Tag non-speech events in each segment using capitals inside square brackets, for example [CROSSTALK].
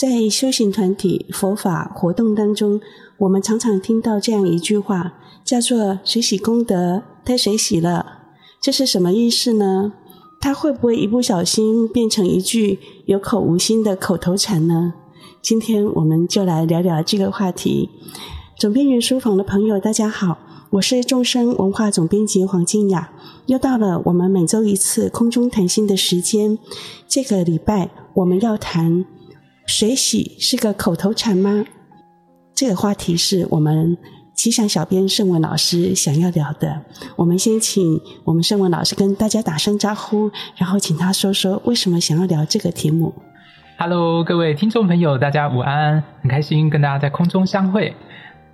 在修行团体、佛法活动当中，我们常常听到这样一句话，叫做“随喜功德，太随喜了”。这是什么意思呢？它会不会一不小心变成一句有口无心的口头禅呢？今天我们就来聊聊这个话题。总编云书房的朋友，大家好，我是众生文化总编辑黄静雅。又到了我们每周一次空中谈心的时间。这个礼拜我们要谈。水喜是个口头禅吗？这个话题是我们吉祥小编圣文老师想要聊的。我们先请我们圣文老师跟大家打声招呼，然后请他说说为什么想要聊这个题目。Hello，各位听众朋友，大家午安，很开心跟大家在空中相会。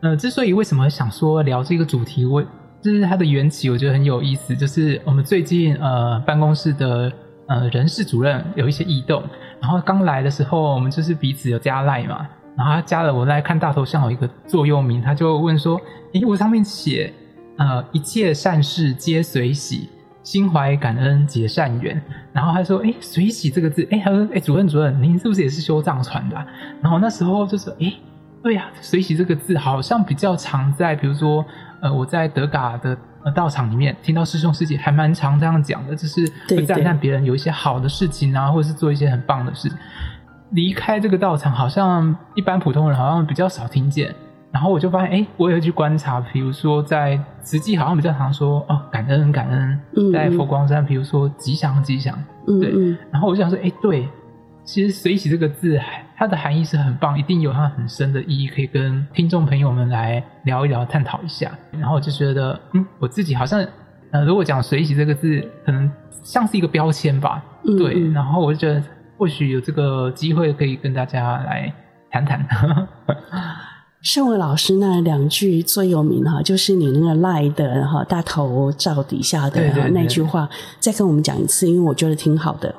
呃，之所以为什么想说聊这个主题，我就是它的缘起，我觉得很有意思。就是我们最近呃办公室的呃人事主任有一些异动。然后刚来的时候，我们就是彼此有加赖嘛，然后他加了我来看大头像有一个座右铭，他就问说：“诶，我上面写，呃，一切善事皆随喜，心怀感恩结善缘。”然后他说：“诶，随喜这个字，诶，他说，诶，主任主任，您是不是也是修藏传的？”然后那时候就是，诶，对呀，随喜这个字好像比较常在，比如说，呃，我在德嘎的。道场里面听到师兄师姐还蛮常这样讲的，就是会赞叹别人有一些好的事情啊，或者是做一些很棒的事。离开这个道场，好像一般普通人好像比较少听见。然后我就发现，哎，我也去观察，比如说在慈济好像比较常说哦，感恩感恩。在佛光山，比如说吉祥吉祥。对。嗯嗯，然后我就想说，哎，对。其实“随喜”这个字，它的含义是很棒，一定有它很深的意义，可以跟听众朋友们来聊一聊、探讨一下。然后我就觉得，嗯，我自己好像，呃，如果讲“随喜”这个字，可能像是一个标签吧。对。然后我就觉得，或许有这个机会可以跟大家来谈谈。[LAUGHS] 盛伟老师那两句最有名哈，就是你那个赖的哈大头照底下的那句话，再跟我们讲一次，因为我觉得挺好的。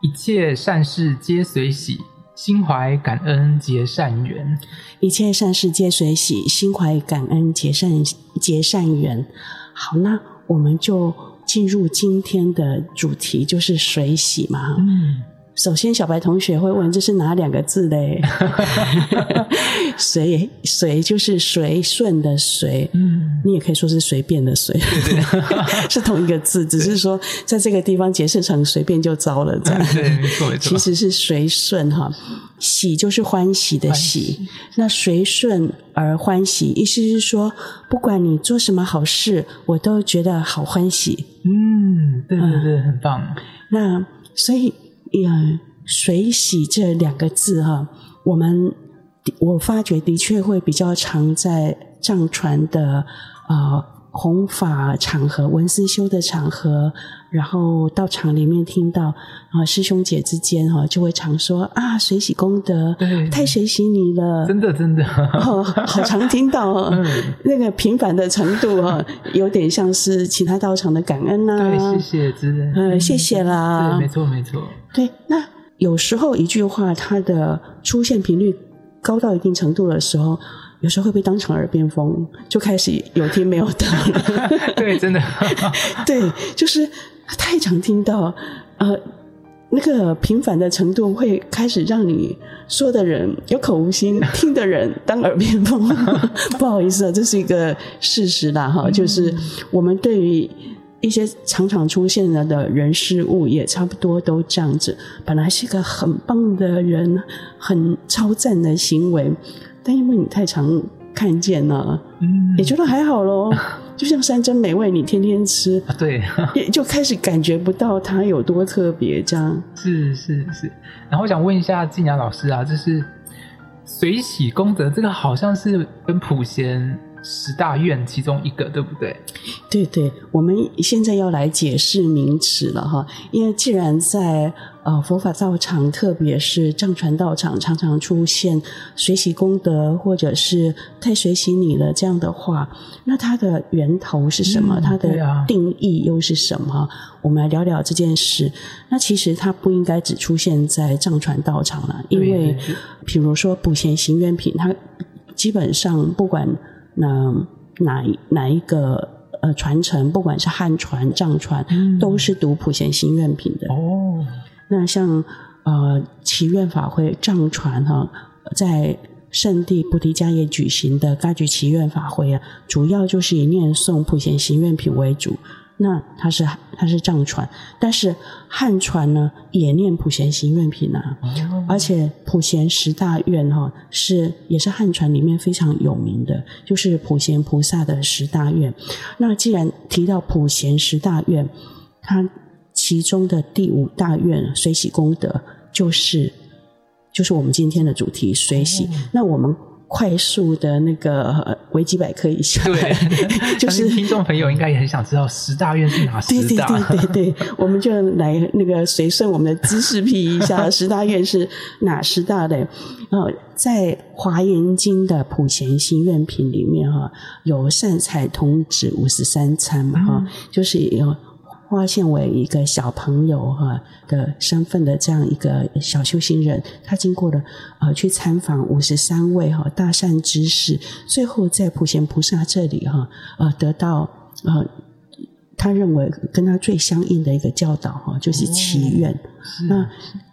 一切善事皆随喜，心怀感恩结善缘。一切善事皆随喜，心怀感恩结善结善缘。好，那我们就进入今天的主题，就是随喜嘛。嗯。首先，小白同学会问：“这是哪两个字嘞？”“ [LAUGHS] 随”“随”就是随顺的“随”，嗯，你也可以说是随便的“随”，[LAUGHS] 是同一个字，只是说在这个地方解释成随便就糟了，这样。对，没错，没错。其实是随顺哈，喜就是欢喜的喜，喜那随顺而欢喜，意思是说，不管你做什么好事，我都觉得好欢喜。嗯，对对对，嗯、很棒。那所以。呀，水洗这两个字哈，我们我发觉的确会比较常在藏传的啊弘法场合、文思修的场合，然后到场里面听到啊师兄姐之间哈就会常说啊水洗功德，太水洗你了，真的真的，哦，好常听到哦，[LAUGHS] 嗯、那个频繁的程度哈，有点像是其他道场的感恩呐、啊，对，谢谢，真的，嗯，谢谢啦，对，没错没错。对，那有时候一句话它的出现频率高到一定程度的时候，有时候会被当成耳边风，就开始有听没有得了。[LAUGHS] 对，真的，[LAUGHS] 对，就是太常听到，呃，那个频繁的程度会开始让你说的人有口无心，听的人当耳边风。[LAUGHS] 不好意思啊，这是一个事实啦，哈，就是我们对于。一些常常出现了的人事物也差不多都这样子。本来是一个很棒的人，很超赞的行为，但因为你太常看见了，嗯，也觉得还好咯。[LAUGHS] 就像山珍美味，你天天吃，对，[LAUGHS] 也就开始感觉不到它有多特别。这样是是是。然后我想问一下静雅老师啊，就是随喜功德这个，好像是跟普贤。十大愿其中一个，对不对？对对，我们现在要来解释名词了哈。因为既然在呃佛法道场，特别是藏传道场，常常出现“随喜功德”或者是“太随喜你了”这样的话，那它的源头是什么？嗯、它的定义又是什么？啊、我们来聊聊这件事。那其实它不应该只出现在藏传道场了，因为比如说普贤行愿品，它基本上不管。那哪哪一个呃传承，不管是汉传、藏传，嗯、都是读普贤行愿品的。哦，那像呃祈愿法会藏传哈，在圣地菩提迦耶举行的噶举祈愿法会啊，主要就是以念诵普贤行愿品为主。那它是它是藏传，但是汉传呢也念普贤行愿品啊，哦、而且普贤十大愿哈是也是汉传里面非常有名的，就是普贤菩萨的十大愿。那既然提到普贤十大愿，它其中的第五大愿随喜功德，就是就是我们今天的主题随喜。哦、那我们。快速的那个维基百科一下，对，[LAUGHS] 就是听众朋友应该也很想知道十大愿是哪十大？对对对对对，[LAUGHS] 我们就来那个随顺我们的知识批一下，[LAUGHS] 十大愿是哪十大的？呃，在华严经的普贤行愿品里面哈，有善财童子五十三参哈，就是有。化现为一个小朋友哈的身份的这样一个小修行人，他经过了呃去参访五十三位哈大善知识，最后在普贤菩萨这里哈呃得到呃他认为跟他最相应的一个教导哈，就是祈愿。那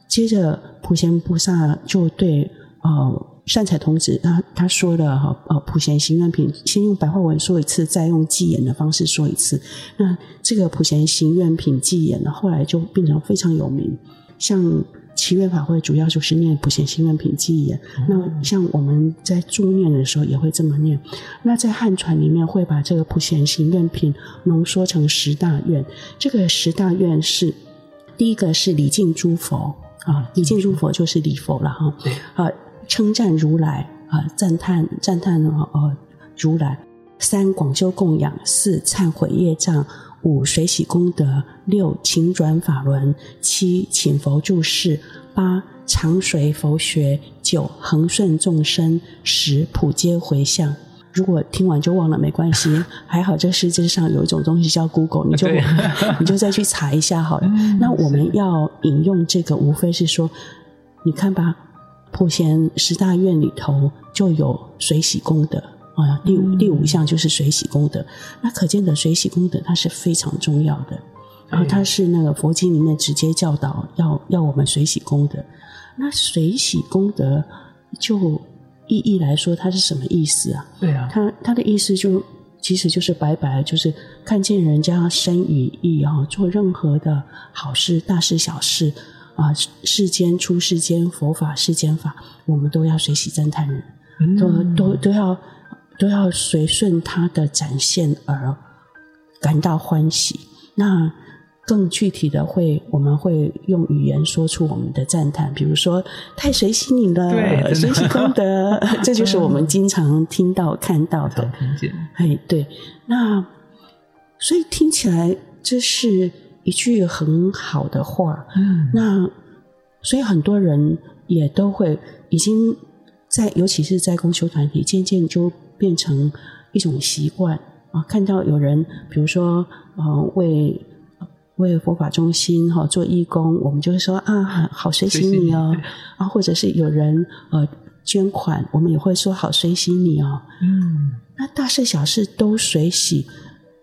接着普贤菩萨就对呃。善财童子，他他说了哈，呃，普贤行愿品，先用白话文说一次，再用偈言的方式说一次。那这个普贤行愿品偈言呢，后来就变成非常有名。像祈愿法会，主要就是念普贤行愿品偈言。嗯、那像我们在助念的时候，也会这么念。那在汉传里面，会把这个普贤行愿品浓缩成十大愿。这个十大愿是第一个是礼敬诸佛啊，礼敬诸佛就是礼佛了哈。对啊。称赞如来啊，赞叹赞叹呃如来。三广修供养，四忏悔业障，五随喜功德，六请转法轮，七请佛住世，八常随佛学，九恒顺众生，十普皆回向。如果听完就忘了没关系，还好这世界上有一种东西叫 Google，你就对 [LAUGHS] 你就再去查一下好了。那我们要引用这个，无非是说，你看吧。普贤十大愿里头就有水洗功德啊，第五第五项就是水洗功德。那可见的水洗功德它是非常重要的，然后它是那个佛经里面直接教导要要我们水洗功德。那水洗功德就意义来说，它是什么意思啊？对啊，它它的意思就其实就是白白就是看见人家身语意啊，做任何的好事、大事、小事。啊，世间出世间佛法世间法，我们都要随喜赞叹人，嗯、都都都要都要随顺他的展现而感到欢喜。那更具体的会，我们会用语言说出我们的赞叹，比如说太随喜你了，随喜功德，[LAUGHS] 这就是我们经常听到看到的。听见，哎，对，那所以听起来这是。一句很好的话，嗯，那所以很多人也都会已经在，尤其是在公修团体，渐渐就变成一种习惯啊。看到有人，比如说呃，为为佛法中心哈做义工，我们就会说啊，好随喜你哦啊，或者是有人呃捐款，我们也会说好随喜你哦。嗯，那大事小事都随喜，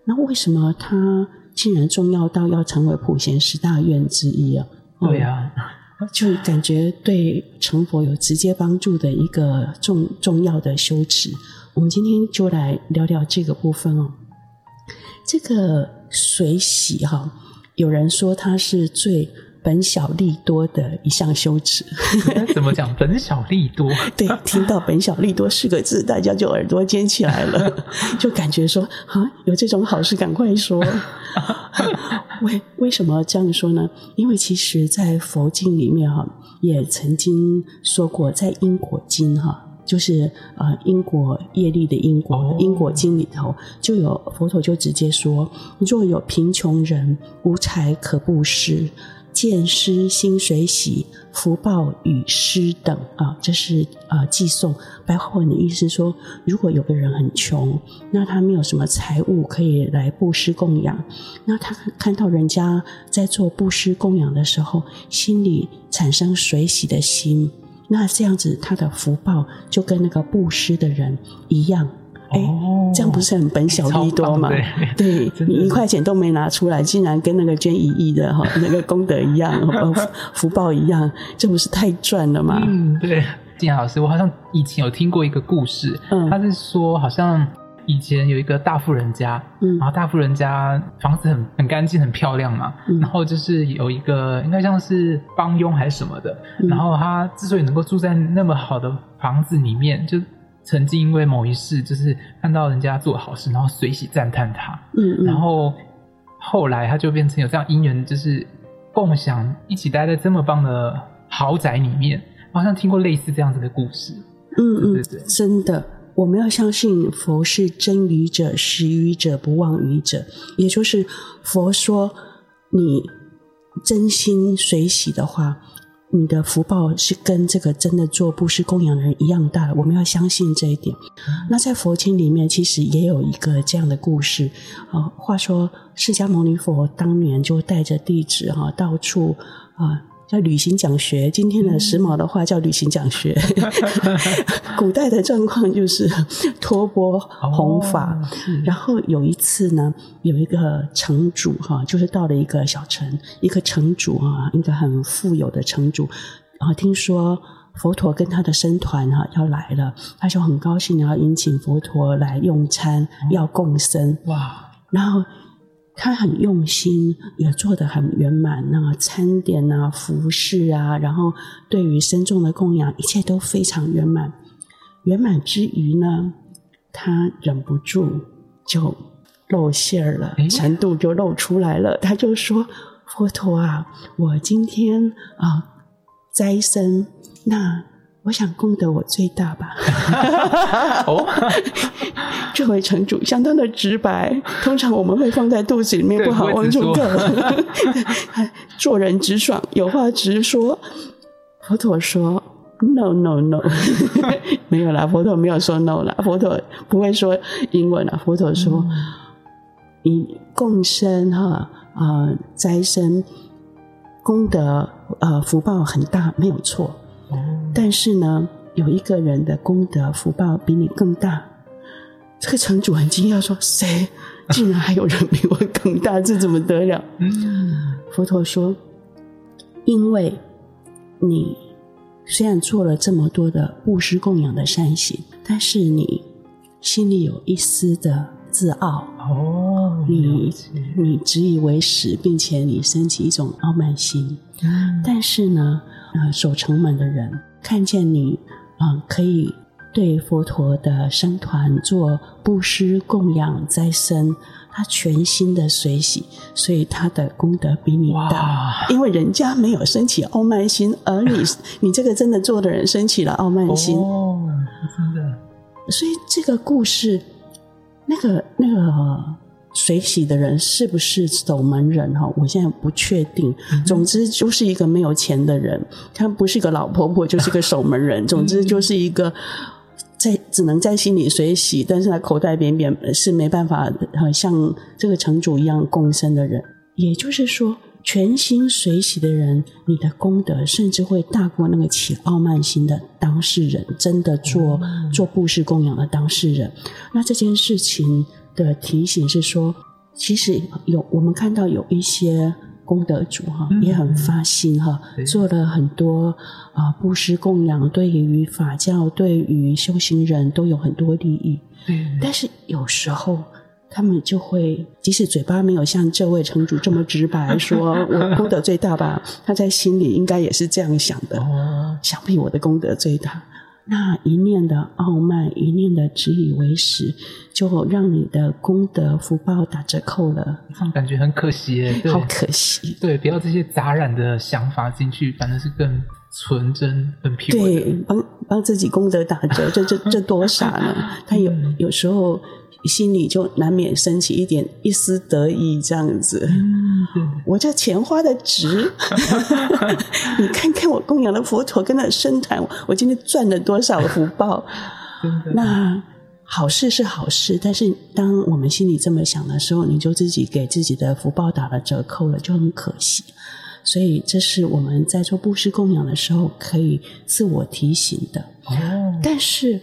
那为什么他？竟然重要到要成为普贤十大愿之一啊！对呀、啊，[LAUGHS] 就感觉对成佛有直接帮助的一个重重要的修持。我们今天就来聊聊这个部分哦。这个水洗哈，有人说它是最本小利多的一项修持。怎么讲？本小利多？[LAUGHS] 对，听到“本小利多”四个字，大家就耳朵尖起来了，[LAUGHS] 就感觉说啊，有这种好事，赶快说。[LAUGHS] 为为什么这样说呢？因为其实，在佛经里面哈，也曾经说过，在因果经哈，就是呃因果业力的因果因果经里头，就有佛陀就直接说：若有贫穷人无财可布施。见施心随喜，福报与施等啊，这是呃寄送。白话文的意思说，如果有个人很穷，那他没有什么财物可以来布施供养，那他看到人家在做布施供养的时候，心里产生随喜的心，那这样子他的福报就跟那个布施的人一样，哎，这样不是很本小利多吗？对，[LAUGHS] 你一块钱都没拿出来，竟然跟那个捐一亿的哈那个功德一样，[LAUGHS] 福报一样，这不是太赚了吗？嗯，对。金雅老师，我好像以前有听过一个故事，嗯，他是说好像。以前有一个大富人家，嗯，然后大富人家房子很很干净、很漂亮嘛，嗯，然后就是有一个应该像是帮佣还是什么的，嗯，然后他之所以能够住在那么好的房子里面，就曾经因为某一事，就是看到人家做好事，然后随喜赞叹他，嗯，嗯，然后后来他就变成有这样姻缘，就是共享一起待在这么棒的豪宅里面，好像听过类似这样子的故事，嗯嗯，对对对，真的。我们要相信佛是真语者、实语者、不忘语者，也就是佛说，你真心随喜的话，你的福报是跟这个真的做布施供养的人一样大的。我们要相信这一点。那在佛经里面，其实也有一个这样的故事。啊，话说释迦牟尼佛当年就带着弟子哈到处啊。叫旅行讲学，今天的时髦的话叫旅行讲学。[LAUGHS] 古代的状况就是托钵弘法，哦，然后有一次呢，有一个城主哈，就是到了一个小城，一个城主啊，一个很富有的城主，然后听说佛陀跟他的僧团哈要来了，他就很高兴，然后迎请佛陀来用餐，要共生哇，然后。他很用心，也做得很圆满。那个餐点啊、服饰啊，然后对于僧众的供养，一切都非常圆满。圆满之余呢，他忍不住就露馅儿了，程度就露出来了。他就说：“佛陀啊，我今天啊斋僧，那。”我想功德我最大吧。[LAUGHS] 哦，[LAUGHS] 这位城主相当的直白。通常我们会放在肚子里面，不好往出哽。[LAUGHS] 做人直爽，有话直说。佛陀说：“No, no, no，[LAUGHS] 没有啦。”佛陀没有说 “no” 啦。佛陀不会说英文啦。佛陀说：“嗯、你共生哈啊，斋生功德呃福报很大，没有错。”但是呢，有一个人的功德福报比你更大。这个城主很惊讶，说：“谁？竟然还有人比我更大？这怎么得了？”佛陀说：“因为你虽然做了这么多的布施供养的善行，但是你心里有一丝的自傲哦，你你自以为是，并且你升起一种傲慢心。但是呢，呃，守城门的人。”看见你，嗯、呃，可以对佛陀的僧团做布施供养斋僧，他全心的随喜，所以他的功德比你大。因为人家没有升起傲慢心，而你，[LAUGHS] 你这个真的做的人升起了傲慢心。哦，真的。所以这个故事，那个那个。随喜的人是不是守门人哈？我现在不确定。总之就是一个没有钱的人，他不是一个老婆婆，就是一个守门人。总之就是一个在只能在心里随喜，但是他口袋扁扁是没办法像这个城主一样共生的人。也就是说，全心随喜的人，你的功德甚至会大过那个起傲慢心的当事人，真的做做布施供养的当事人。那这件事情。的提醒是说，其实有我们看到有一些功德主哈，也很发心哈，做了很多啊布施供养，对于法教、对于修行人都有很多利益。但是有时候他们就会，即使嘴巴没有像这位城主这么直白，说我功德最大吧，他在心里应该也是这样想的。想必我的功德最大。那一念的傲慢，一念的自以为是，就让你的功德福报打折扣了。这样感觉很可惜耶，好可惜。对，不要这些杂染的想法进去，反正是更纯真、更平。对，帮帮自己功德打折，这这这多傻呢！[LAUGHS] 他有有时候。心里就难免升起一点一丝得意，这样子。嗯、我这钱花的值，[LAUGHS] 你看看我供养的佛陀跟他的僧团，我今天赚了多少福报？那好事是好事，但是当我们心里这么想的时候，你就自己给自己的福报打了折扣了，就很可惜。所以这是我们在做布施供养的时候可以自我提醒的。哦、但是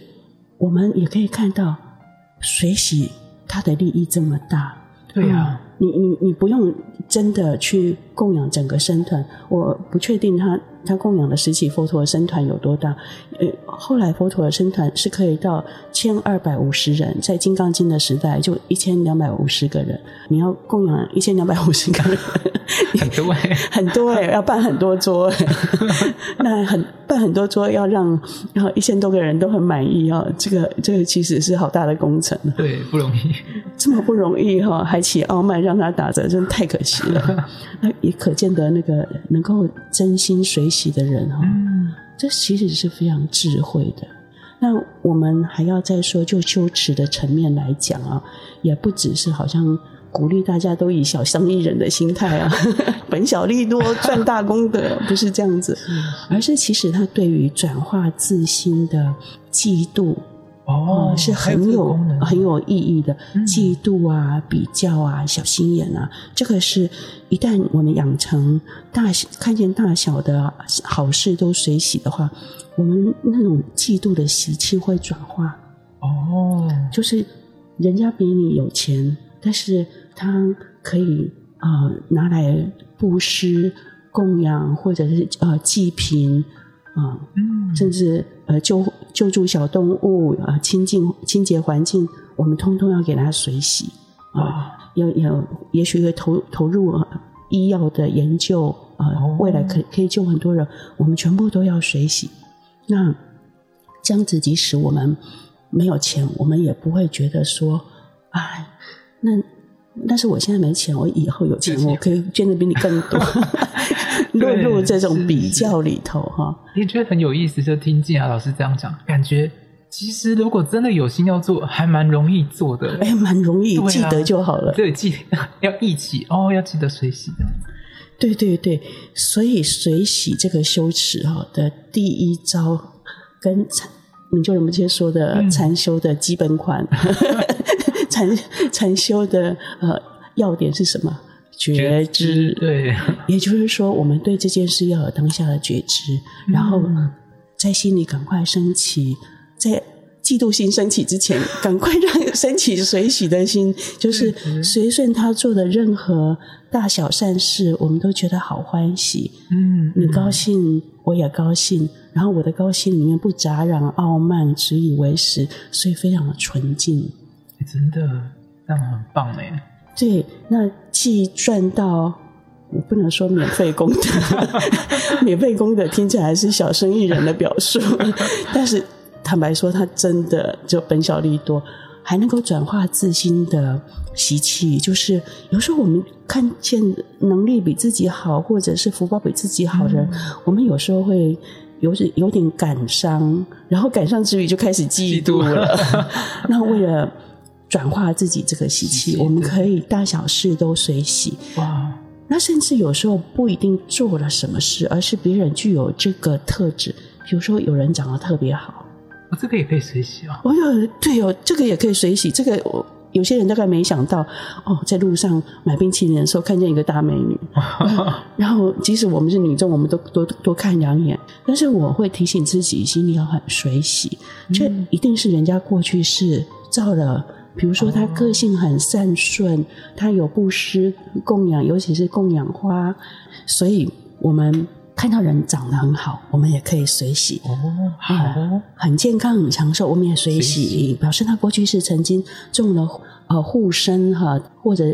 我们也可以看到。水洗它的利益这么大，对呀、啊嗯，你你你不用真的去供养整个生团，我不确定他他供养的十起佛陀的僧团有多大。呃，后来佛陀的僧团是可以到千二百五十人，在《金刚经》的时代就一千两百五十个人，你要供养一千两百五十个人。[LAUGHS] 很多哎，很多哎，要办很多桌，[LAUGHS] 那很办很多桌，要让然后一千多个人都很满意哦。这个这个其实是好大的工程，对，不容易，这么不容易哈，还起傲慢让他打折，真的太可惜了。[LAUGHS] 那也可见得那个能够真心随喜的人哈，嗯，这其实是非常智慧的。那我们还要再说，就修持的层面来讲啊，也不只是好像。鼓励大家都以小生意人的心态啊，[LAUGHS] 本小利多赚大功德，[LAUGHS] 不是这样子，而是其实他对于转化自心的嫉妒哦、呃，是很有，有很有意义的。嫉妒啊，比较啊，小心眼啊，这个是一旦我们养成大看见大小的好事都随喜的话，我们那种嫉妒的习气会转化哦，就是人家比你有钱，但是。他可以啊、呃、拿来布施、供养，或者是呃济贫啊，嗯，甚至呃救救助小动物啊、呃，清净清洁环境，我们通通要给它水洗啊，要要、呃、也许会投投入、呃、医药的研究啊、未来可可以救很多人，我们全部都要水洗。那这样子，即使我们没有钱，我们也不会觉得说，哎，那。但是我现在没钱，我以后有钱，我可以捐的比你更多，[LAUGHS] 落入这种比较里头哈。你觉得很有意思，就听静雅老师这样讲，感觉其实如果真的有心要做，还蛮容易做的。哎，蛮容易，记得就好了。对，记要一起哦，要记得随喜。对对对，所以随喜这个修持哈的第一招，跟禅，你就我们今天说的禅修的基本款。嗯 [LAUGHS] [LAUGHS] 禅禅修的呃要点是什么？觉知。对，也就是说，我们对这件事要有当下的觉知，嗯、然后在心里赶快升起，在嫉妒心升起之前，赶快让升起随喜的心，[LAUGHS] 就是随顺他做的任何大小善事，我们都觉得好欢喜。嗯，你高兴，我也高兴，然后我的高兴里面不杂染傲慢、执以为实，所以非常的纯净。真的，这样很棒哎！对，那既赚到，我不能说免费功德，[LAUGHS] 免费功德听起来是小生意人的表述，[LAUGHS] 但是坦白说，他真的就本小利多，还能够转化自心的习气。就是有时候我们看见能力比自己好，或者是福报比自己好的人，嗯、我们有时候会有点有点感伤，然后感伤之余就开始嫉妒了。[LAUGHS] 妒那为了转化自己这个习气，我们可以大小事都随喜。哇！那甚至有时候不一定做了什么事，而是别人具有这个特质。比如说，有人长得特别好，哦，这个也可以随喜啊。哦有，对哦，这个也可以随喜。这个我有些人大概没想到哦，在路上买冰淇淋的时候看见一个大美女，[LAUGHS] 然后即使我们是女众，我们都多多看两眼。但是我会提醒自己，心里要很随喜，这一定是人家过去是造了。比如说，他个性很善顺，他有布施供养，尤其是供养花，所以我们看到人长得很好，我们也可以随喜。哦，好、呃，很健康、很长寿，我们也随喜，表示他过去是曾经种了呃护身哈，或者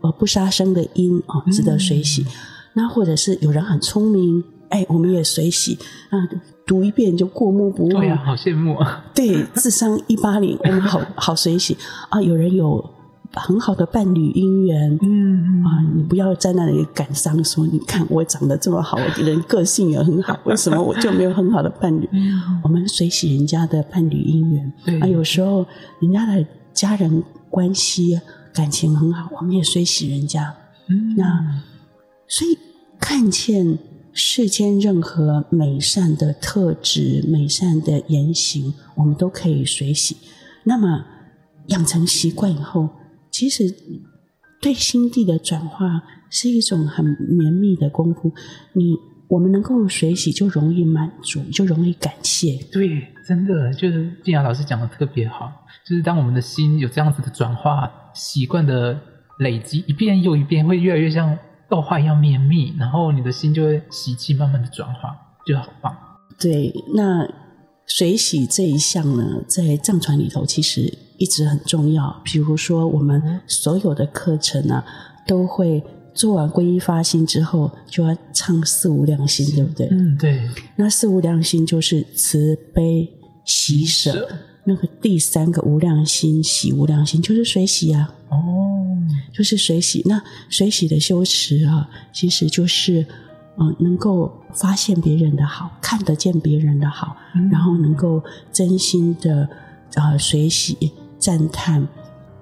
呃不杀生的因啊、呃，值得随喜、嗯。那或者是有人很聪明，哎，我们也随喜啊。呃读一遍就过目不忘，对呀、啊，好羡慕啊！对，智商一八零，[LAUGHS] 我们好好随喜啊！有人有很好的伴侣姻缘，嗯啊，你不要在那里感伤，说你看我长得这么好，我人个性也很好，[LAUGHS] 为什么我就没有很好的伴侣？嗯、我们随喜人家的伴侣姻缘，对啊，有时候人家的家人关系感情很好，我们也随喜人家。嗯，那所以看见。世间任何美善的特质、美善的言行，我们都可以随喜。那么养成习惯以后，其实对心地的转化是一种很绵密的功夫。你我们能够随喜，就容易满足，就容易感谢。对，真的就是静雅老师讲的特别好，就是当我们的心有这样子的转化习惯的累积，一遍又一遍，会越来越像豆花一样绵密，然后你的心就会习气慢慢的转化，就好棒。对，那水洗这一项呢，在藏传里头其实一直很重要。比如说，我们所有的课程啊，都会。做完皈依发心之后，就要唱四无量心，对不对？嗯，对。那四无量心就是慈悲喜舍，舍那个第三个无量心喜无量心就是随喜啊。哦，就是随喜。那随喜的修持啊，其实就是嗯、呃，能够发现别人的好，看得见别人的好，嗯、然后能够真心的啊、呃、随喜赞叹，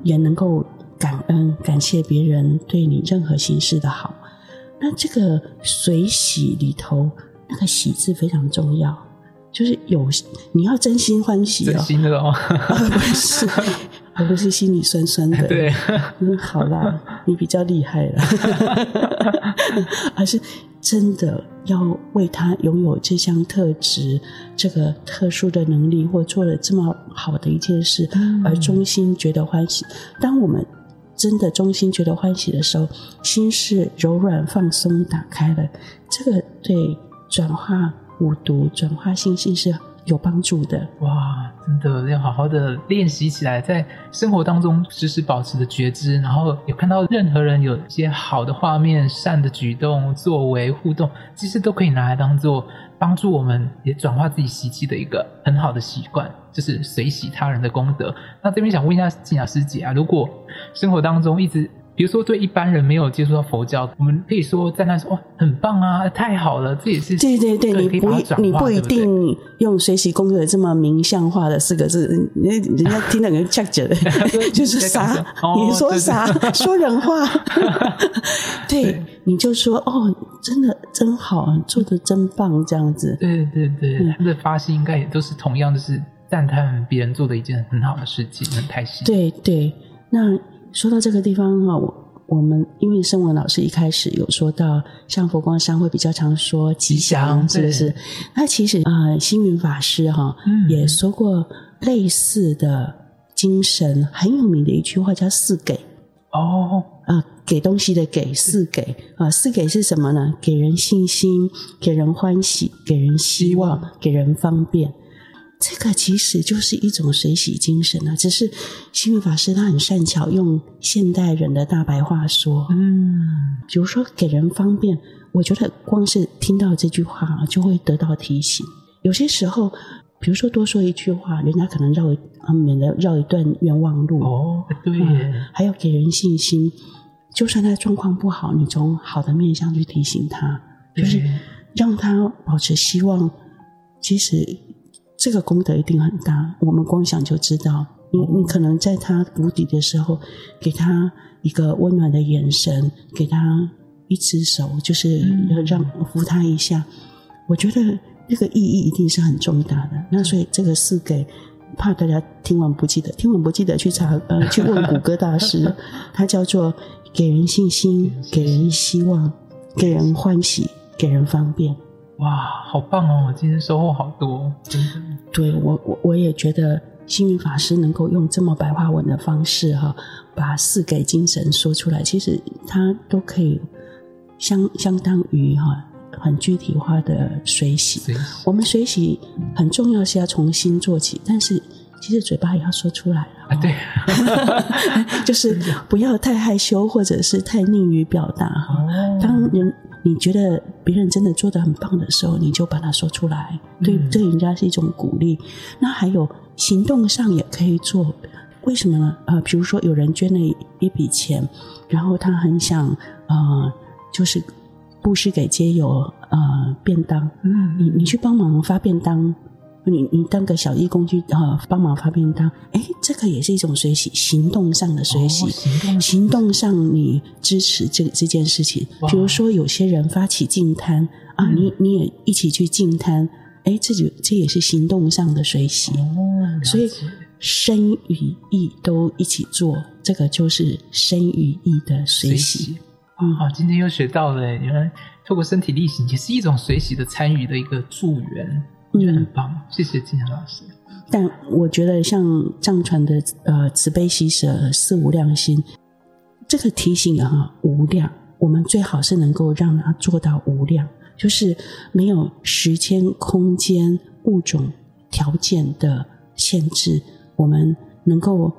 也能够。感恩，感谢别人对你任何形式的好。那这个随喜里头，那个喜字非常重要，就是有你要真心欢喜，真心的哦，不是，[LAUGHS] 而不是心里酸酸的。对，嗯，好啦，你比较厉害了，[LAUGHS] 而是真的要为他拥有这项特质、这个特殊的能力，或做了这么好的一件事，而衷心觉得欢喜。当我们真的衷心觉得欢喜的时候，心是柔软放松打开了，这个对转化五毒、转化心性是有帮助的。哇，真的要好好的练习起来，在生活当中时时保持着觉知，然后有看到任何人有一些好的画面、善的举动、作为、互动，其实都可以拿来当做帮助我们也转化自己习气的一个很好的习惯。就是随喜他人的功德。那这边想问一下静雅师姐啊，如果生活当中一直，比如说对一般人没有接触到佛教，我们可以说在那说哇，很棒啊，太好了，这也是对对对，你不你不一定用学习功德这么名相化的四个字，人人家听了人家呛着，[LAUGHS] 就是啥？你说啥？说人话？[LAUGHS] 对，你就说哦，真的真好，做的真棒，这样子。对对对，他的发心应该也都是同样，的是。赞叹别人做的一件很好的事情，很开心。对对，那说到这个地方哈，我我们因为声文老师一开始有说到，像佛光山会比较常说吉祥，是不是？那其实啊、呃，星云法师哈、嗯、也说过类似的精神，很有名的一句话叫“四给”。哦，啊、呃，给东西的给，四给啊、呃，四给是什么呢？给人信心，给人欢喜，给人希望，给人方便。这个其实就是一种随喜精神啊，只是星云法师他很善巧用现代人的大白话说，嗯，比如说给人方便，我觉得光是听到这句话就会得到提醒。有些时候，比如说多说一句话，人家可能绕啊免得绕一段冤枉路哦，对、嗯，还要给人信心，就算他状况不好，你从好的面向去提醒他，就是让他保持希望，其实。这个功德一定很大，我们光想就知道。你你可能在他谷底的时候，给他一个温暖的眼神，给他一只手，就是要让扶他一下。我觉得这个意义一定是很重大的。那所以这个是给，怕大家听完不记得，听完不记得去查呃 [LAUGHS] 去问谷歌大师，[LAUGHS] 他叫做给人信心，给人希望，给人欢喜，给人方便。哇，好棒哦！今天收获好多，真的。对，我我我也觉得星云法师能够用这么白话文的方式哈，把四给精神说出来，其实他都可以相相当于哈很具体化的随喜。我们随喜很重要是要从心做起，但是其实嘴巴也要说出来了。啊，对，[LAUGHS] 就是不要太害羞或者是太吝于表达哈。哦。当人。你觉得别人真的做的很棒的时候，你就把它说出来，对，对人家是一种鼓励。那还有行动上也可以做，为什么呢？呃，比如说有人捐了一笔钱，然后他很想呃，就是布施给街友呃便当，嗯，你你去帮忙发便当。你你当个小义工去啊，帮忙发便当，哎，这个也是一种随喜，行动上的随喜，哦、行动行动上你支持这这件事情。比如说有些人发起净摊啊，你你也一起去净摊，哎，这就这也是行动上的随喜。哦，所以身与意都一起做，这个就是身与意的随喜。嗯，好，今天又学到了，原来透过身体力行也是一种随喜的参与的一个助缘，我觉得很棒。嗯、谢谢金阳老师。但我觉得像藏传的呃慈悲喜舍四无量心，这个提醒啊无量，我们最好是能够让它做到无量，就是没有时间、空间、物种条件的限制，我们能够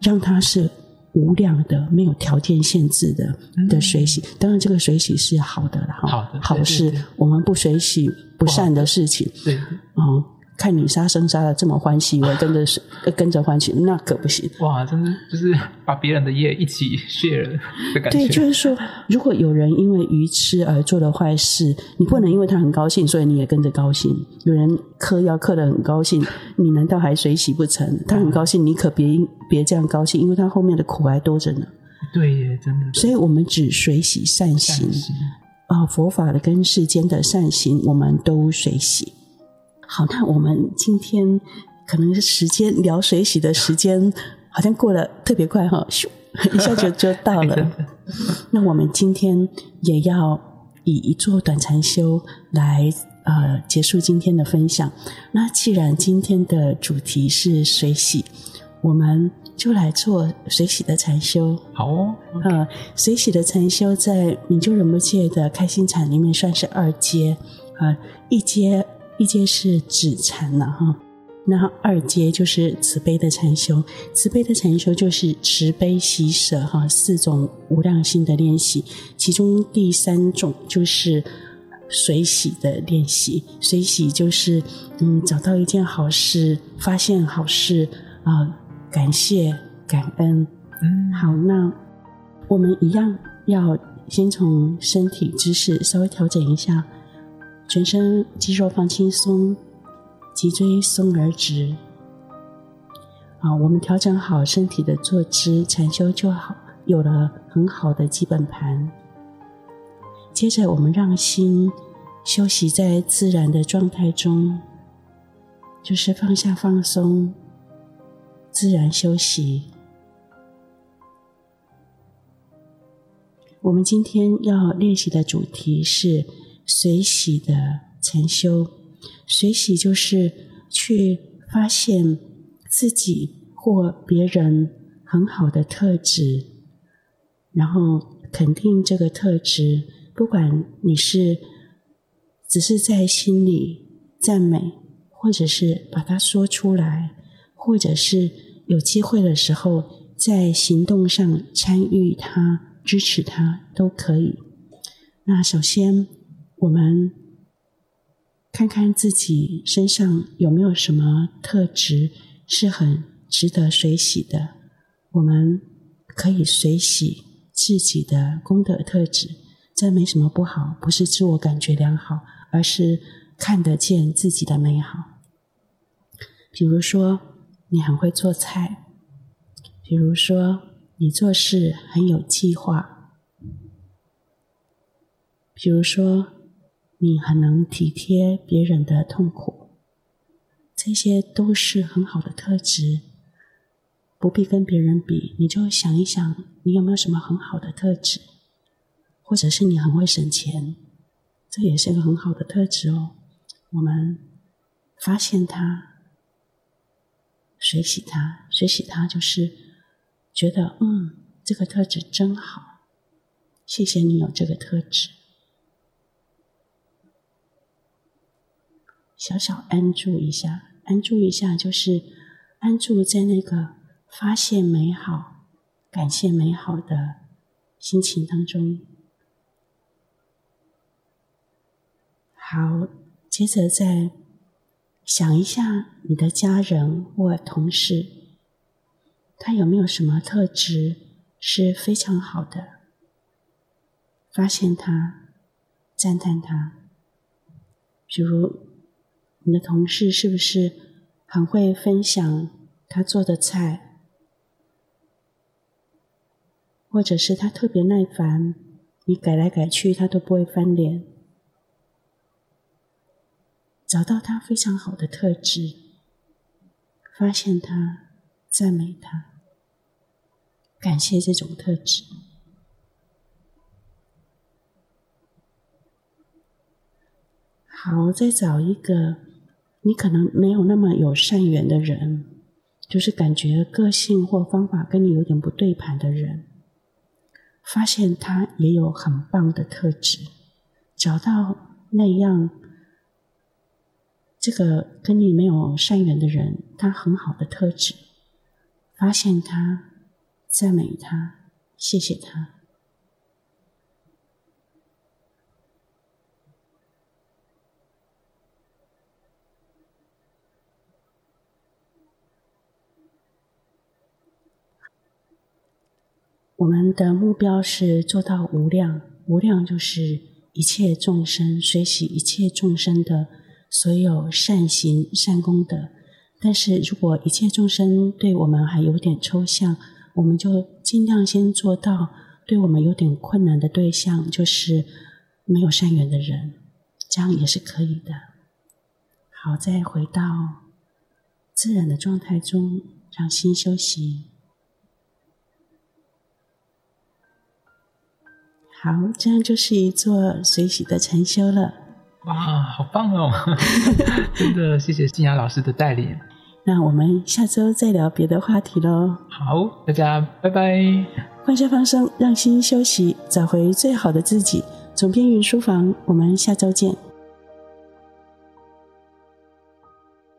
让它是无量的、没有条件限制的的水洗。当然，这个水洗是好的了哈，好的，好事。我们不水洗不善的事情，对，嗯。看你杀生杀的这么欢喜，我跟着 [LAUGHS] 跟着欢喜，那可不行。哇，真的就是把别人的业一起 share 的感觉。对，就是说，如果有人因为愚痴而做了坏事，你不能因为他很高兴，所以你也跟着高兴。有人嗑药嗑得很高兴，你难道还随喜不成？他很高兴，你可别别这样高兴，因为他后面的苦还多着呢。对耶，真的。所以我们只随喜善行啊，佛法的跟世间的善行，我们都随喜。好，那我们今天可能是时间聊水洗的时间，好像过得特别快哈，咻，一下就就到了。[LAUGHS] 那我们今天也要以一座短禅修来呃结束今天的分享。那既然今天的主题是水洗，我们就来做水洗的禅修。好哦，呃，水洗的禅修在明就仁波界的开心禅里面算是二阶啊，呃，一阶。一阶是止禅了哈，那二阶就是慈悲的禅修。慈悲的禅修就是慈悲喜舍哈四种无量心的练习，其中第三种就是随喜的练习。随喜就是嗯找到一件好事，发现好事啊、呃，感谢感恩。嗯，好，那我们一样要先从身体姿势稍微调整一下。全身肌肉放轻松，脊椎松而直。啊，我们调整好身体的坐姿，禅修就好，有了很好的基本盘。接着，我们让心休息在自然的状态中，就是放下、放松，自然休息。我们今天要练习的主题是。随喜的禅修，随喜就是去发现自己或别人很好的特质，然后肯定这个特质。不管你是只是在心里赞美，或者是把它说出来，或者是有机会的时候在行动上参与它、支持它，都可以。那首先。我们看看自己身上有没有什么特质是很值得水洗的。我们可以水洗自己的功德特质，这没什么不好，不是自我感觉良好，而是看得见自己的美好。比如说，你很会做菜；比如说，你做事很有计划；比如说。你很能体贴别人的痛苦，这些都是很好的特质，不必跟别人比。你就想一想，你有没有什么很好的特质，或者是你很会省钱，这也是一个很好的特质哦。我们发现它，随喜它，随喜它就是觉得，嗯，这个特质真好，谢谢你有这个特质。小小安住一下，安住一下，就是安住在那个发现美好、感谢美好的心情当中。好，接着再想一下你的家人或同事，他有没有什么特质是非常好的？发现他，赞叹他，比如。你的同事是不是很会分享他做的菜或者是他特别耐烦你改来改去他都不会翻脸找到他非常好的特质发现他赞美他感谢这种特质。好再找一个你可能没有那么有善缘的人，就是感觉个性或方法跟你有点不对盘的人，发现他也有很棒的特质，找到那样这个跟你没有善缘的人，他很好的特质，发现他，赞美他，谢谢他。我们的目标是做到无量，无量就是一切众生，随喜一切众生的所有善行、善功德。但是如果一切众生对我们还有点抽象，我们就尽量先做到对我们有点困难的对象，就是没有善缘的人，这样也是可以的。好，再回到自然的状态中，让心休息。好，这样就是一座水洗的禅修了。哇，好棒哦！[LAUGHS] 真的，谢谢静雅老师的带领。那我们下周再聊别的话题喽。好，大家拜拜。放下放松，让心休息，找回最好的自己。总编云书房，我们下周见。